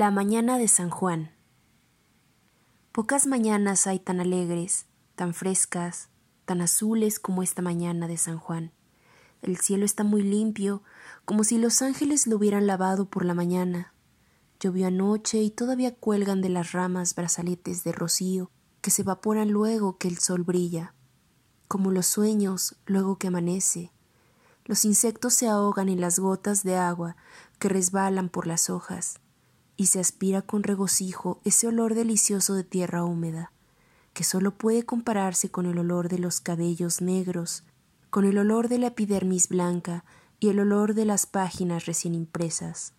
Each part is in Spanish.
La mañana de San Juan. Pocas mañanas hay tan alegres, tan frescas, tan azules como esta mañana de San Juan. El cielo está muy limpio, como si los ángeles lo hubieran lavado por la mañana. Llovió anoche y todavía cuelgan de las ramas brazaletes de rocío que se evaporan luego que el sol brilla, como los sueños luego que amanece. Los insectos se ahogan en las gotas de agua que resbalan por las hojas y se aspira con regocijo ese olor delicioso de tierra húmeda, que solo puede compararse con el olor de los cabellos negros, con el olor de la epidermis blanca y el olor de las páginas recién impresas.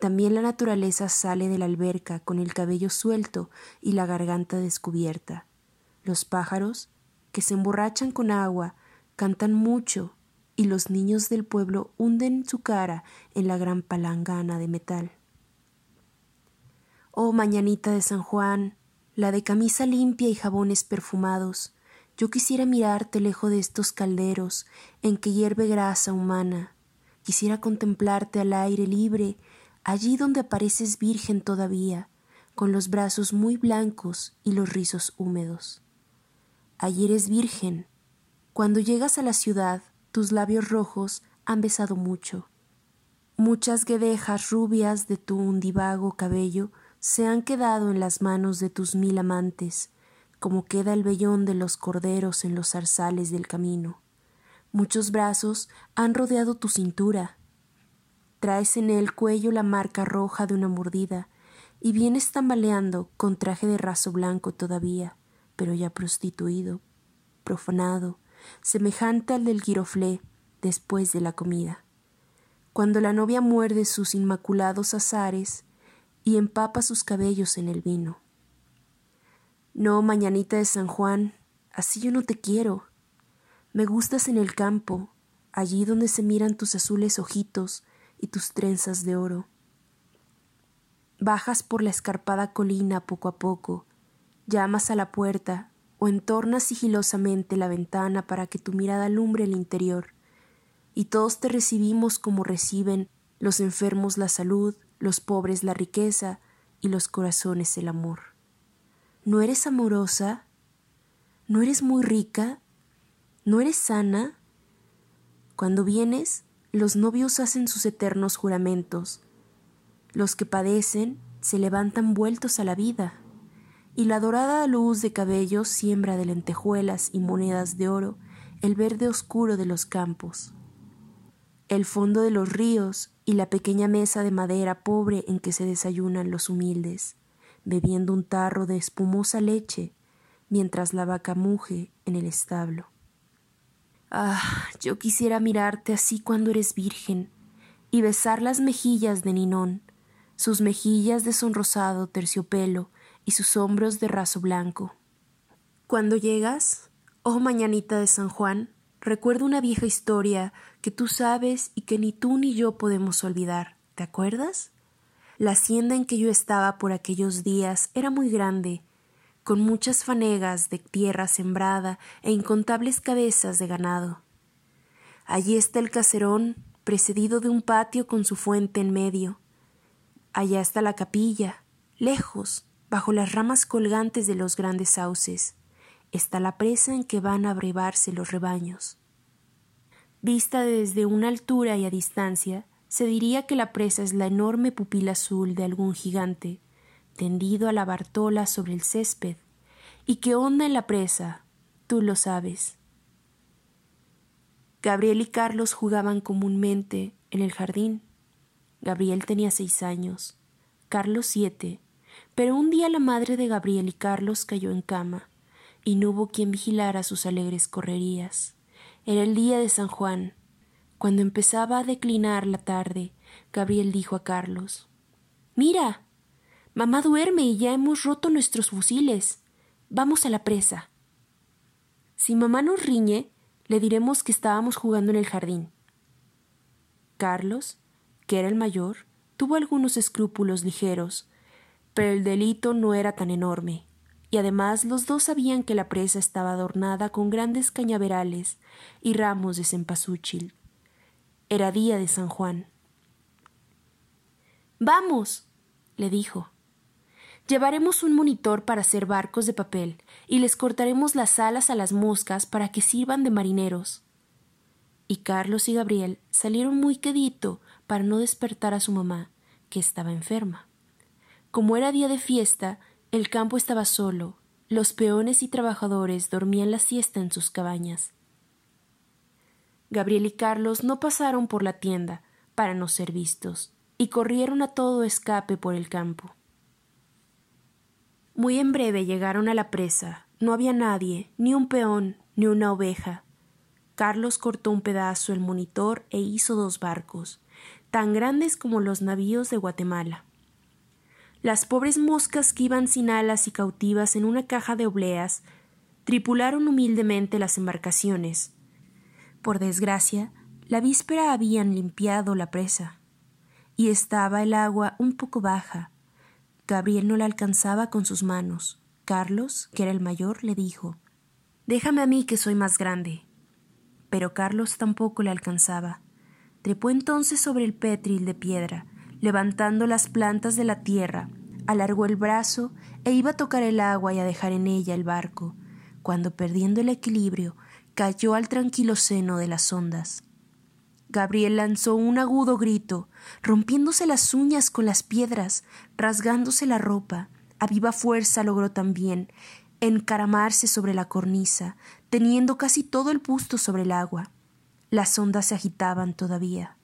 También la naturaleza sale de la alberca con el cabello suelto y la garganta descubierta. Los pájaros, que se emborrachan con agua, cantan mucho y los niños del pueblo hunden su cara en la gran palangana de metal. Oh mañanita de San Juan, la de camisa limpia y jabones perfumados, yo quisiera mirarte lejos de estos calderos en que hierve grasa humana, quisiera contemplarte al aire libre, allí donde apareces virgen todavía, con los brazos muy blancos y los rizos húmedos. Allí eres virgen. Cuando llegas a la ciudad, tus labios rojos han besado mucho. Muchas guedejas rubias de tu undivago cabello se han quedado en las manos de tus mil amantes, como queda el vellón de los corderos en los zarzales del camino. Muchos brazos han rodeado tu cintura. Traes en el cuello la marca roja de una mordida, y vienes tambaleando con traje de raso blanco todavía, pero ya prostituido, profanado, semejante al del giroflé después de la comida. Cuando la novia muerde sus inmaculados azares, y empapa sus cabellos en el vino. No, mañanita de San Juan, así yo no te quiero. Me gustas en el campo, allí donde se miran tus azules ojitos y tus trenzas de oro. Bajas por la escarpada colina poco a poco, llamas a la puerta o entornas sigilosamente la ventana para que tu mirada alumbre el interior, y todos te recibimos como reciben los enfermos la salud, los pobres la riqueza y los corazones el amor. ¿No eres amorosa? ¿No eres muy rica? ¿No eres sana? Cuando vienes, los novios hacen sus eternos juramentos. Los que padecen se levantan vueltos a la vida, y la dorada luz de cabellos siembra de lentejuelas y monedas de oro el verde oscuro de los campos. El fondo de los ríos y la pequeña mesa de madera pobre en que se desayunan los humildes, bebiendo un tarro de espumosa leche mientras la vaca muge en el establo. Ah, yo quisiera mirarte así cuando eres virgen y besar las mejillas de Ninón, sus mejillas de sonrosado terciopelo y sus hombros de raso blanco. Cuando llegas, oh mañanita de San Juan, recuerdo una vieja historia que tú sabes y que ni tú ni yo podemos olvidar. ¿Te acuerdas? La hacienda en que yo estaba por aquellos días era muy grande, con muchas fanegas de tierra sembrada e incontables cabezas de ganado. Allí está el caserón, precedido de un patio con su fuente en medio. Allá está la capilla, lejos, bajo las ramas colgantes de los grandes sauces está la presa en que van a brevarse los rebaños. Vista desde una altura y a distancia, se diría que la presa es la enorme pupila azul de algún gigante, tendido a la bartola sobre el césped, y que onda en la presa, tú lo sabes. Gabriel y Carlos jugaban comúnmente en el jardín. Gabriel tenía seis años, Carlos siete, pero un día la madre de Gabriel y Carlos cayó en cama y no hubo quien vigilara sus alegres correrías. Era el día de San Juan. Cuando empezaba a declinar la tarde, Gabriel dijo a Carlos Mira. Mamá duerme y ya hemos roto nuestros fusiles. Vamos a la presa. Si mamá nos riñe, le diremos que estábamos jugando en el jardín. Carlos, que era el mayor, tuvo algunos escrúpulos ligeros, pero el delito no era tan enorme y además los dos sabían que la presa estaba adornada con grandes cañaverales y ramos de cempasúchil. Era día de San Juan. Vamos. le dijo. Llevaremos un monitor para hacer barcos de papel y les cortaremos las alas a las moscas para que sirvan de marineros. Y Carlos y Gabriel salieron muy quedito para no despertar a su mamá, que estaba enferma. Como era día de fiesta, el campo estaba solo, los peones y trabajadores dormían la siesta en sus cabañas. Gabriel y Carlos no pasaron por la tienda para no ser vistos, y corrieron a todo escape por el campo. Muy en breve llegaron a la presa. No había nadie, ni un peón, ni una oveja. Carlos cortó un pedazo el monitor e hizo dos barcos, tan grandes como los navíos de Guatemala. Las pobres moscas que iban sin alas y cautivas en una caja de obleas tripularon humildemente las embarcaciones. Por desgracia, la víspera habían limpiado la presa, y estaba el agua un poco baja, Gabriel no la alcanzaba con sus manos. Carlos, que era el mayor, le dijo Déjame a mí que soy más grande. Pero Carlos tampoco le alcanzaba. Trepó entonces sobre el pétril de piedra, levantando las plantas de la tierra, alargó el brazo e iba a tocar el agua y a dejar en ella el barco, cuando perdiendo el equilibrio, cayó al tranquilo seno de las ondas. Gabriel lanzó un agudo grito, rompiéndose las uñas con las piedras, rasgándose la ropa. A viva fuerza logró también encaramarse sobre la cornisa, teniendo casi todo el busto sobre el agua. Las ondas se agitaban todavía.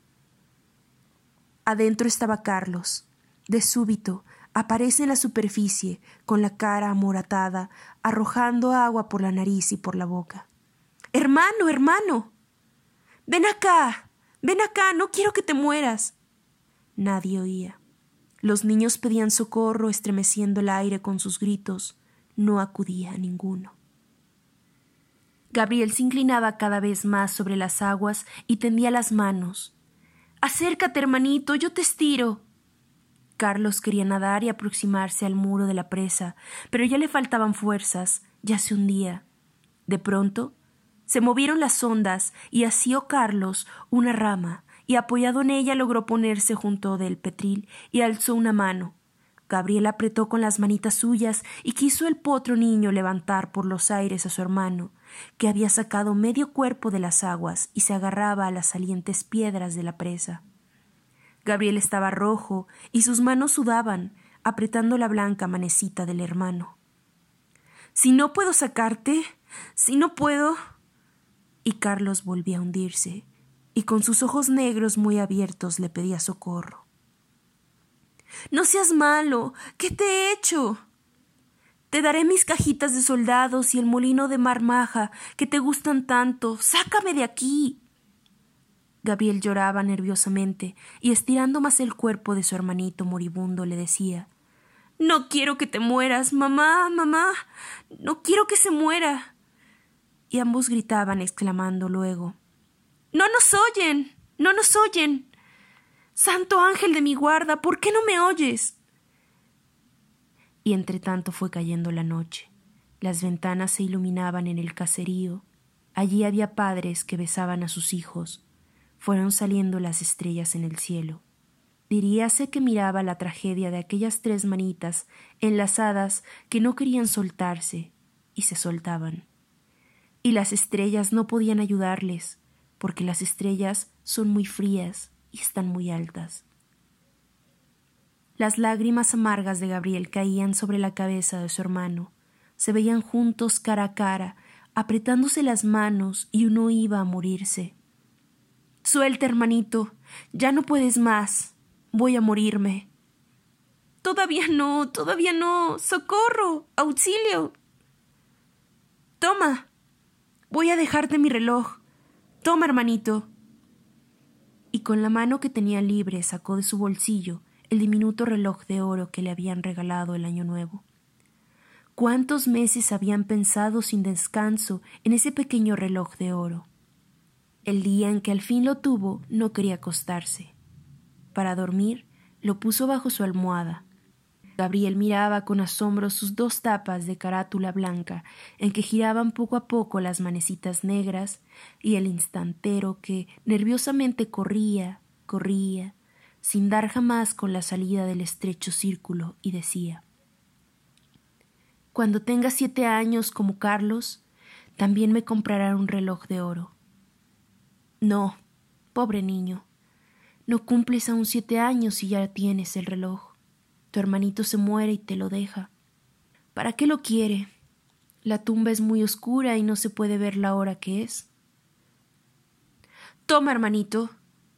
Adentro estaba Carlos. De súbito aparece en la superficie, con la cara amoratada, arrojando agua por la nariz y por la boca. Hermano, hermano. Ven acá. Ven acá, no quiero que te mueras. Nadie oía. Los niños pedían socorro, estremeciendo el aire con sus gritos. No acudía a ninguno. Gabriel se inclinaba cada vez más sobre las aguas y tendía las manos. Acércate, hermanito, yo te estiro. Carlos quería nadar y aproximarse al muro de la presa, pero ya le faltaban fuerzas, ya se hundía. De pronto se movieron las ondas y asió Carlos una rama, y apoyado en ella logró ponerse junto del petril y alzó una mano. Gabriel apretó con las manitas suyas y quiso el potro niño levantar por los aires a su hermano, que había sacado medio cuerpo de las aguas y se agarraba a las salientes piedras de la presa. Gabriel estaba rojo y sus manos sudaban, apretando la blanca manecita del hermano. Si no puedo sacarte, si no puedo, y Carlos volvía a hundirse, y con sus ojos negros muy abiertos le pedía socorro. No seas malo. ¿Qué te he hecho? Te daré mis cajitas de soldados y el molino de marmaja que te gustan tanto. Sácame de aquí. Gabriel lloraba nerviosamente y estirando más el cuerpo de su hermanito moribundo le decía No quiero que te mueras, mamá, mamá. No quiero que se muera y ambos gritaban exclamando luego No nos oyen. no nos oyen. Santo ángel de mi guarda, ¿por qué no me oyes? Y entre tanto fue cayendo la noche. Las ventanas se iluminaban en el caserío. Allí había padres que besaban a sus hijos. Fueron saliendo las estrellas en el cielo. Diríase que miraba la tragedia de aquellas tres manitas enlazadas que no querían soltarse y se soltaban y las estrellas no podían ayudarles, porque las estrellas son muy frías y están muy altas. Las lágrimas amargas de Gabriel caían sobre la cabeza de su hermano. Se veían juntos cara a cara, apretándose las manos, y uno iba a morirse. Suelta, hermanito. Ya no puedes más. Voy a morirme. Todavía no, todavía no. Socorro. Auxilio. Toma. Voy a dejarte mi reloj. Toma, hermanito. Y con la mano que tenía libre sacó de su bolsillo el diminuto reloj de oro que le habían regalado el año nuevo. ¿Cuántos meses habían pensado sin descanso en ese pequeño reloj de oro? El día en que al fin lo tuvo no quería acostarse. Para dormir lo puso bajo su almohada Gabriel miraba con asombro sus dos tapas de carátula blanca en que giraban poco a poco las manecitas negras y el instantero que nerviosamente corría, corría, sin dar jamás con la salida del estrecho círculo, y decía Cuando tenga siete años como Carlos, también me comprará un reloj de oro. No, pobre niño, no cumples aún siete años y ya tienes el reloj. Tu hermanito se muere y te lo deja. ¿Para qué lo quiere? La tumba es muy oscura y no se puede ver la hora que es. Toma, hermanito,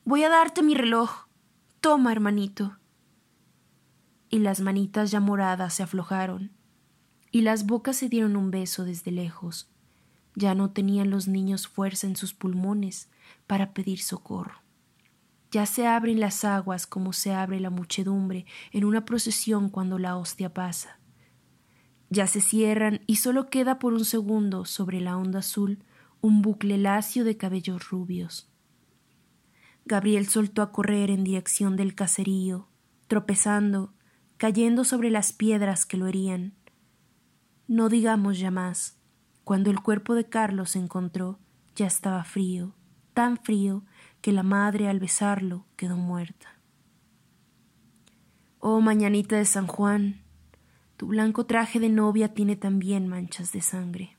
voy a darte mi reloj. Toma, hermanito. Y las manitas ya moradas se aflojaron, y las bocas se dieron un beso desde lejos. Ya no tenían los niños fuerza en sus pulmones para pedir socorro. Ya se abren las aguas como se abre la muchedumbre en una procesión cuando la hostia pasa. Ya se cierran y solo queda por un segundo sobre la onda azul un bucle lacio de cabellos rubios. Gabriel soltó a correr en dirección del caserío, tropezando, cayendo sobre las piedras que lo herían. No digamos ya más. Cuando el cuerpo de Carlos se encontró, ya estaba frío, tan frío que la madre al besarlo quedó muerta. Oh mañanita de San Juan, tu blanco traje de novia tiene también manchas de sangre.